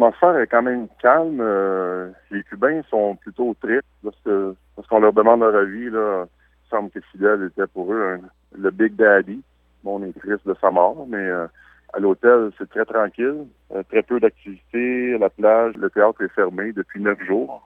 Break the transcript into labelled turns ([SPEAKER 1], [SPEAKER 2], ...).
[SPEAKER 1] L'atmosphère est quand même calme. Euh, les Cubains sont plutôt tristes parce qu'on leur demande leur avis. Là, il semble que Fidel était pour eux le Big Daddy. Bon, on est triste de sa mort, mais euh, à l'hôtel, c'est très tranquille. Euh, très peu d'activités. La plage, le théâtre est fermé depuis neuf jours.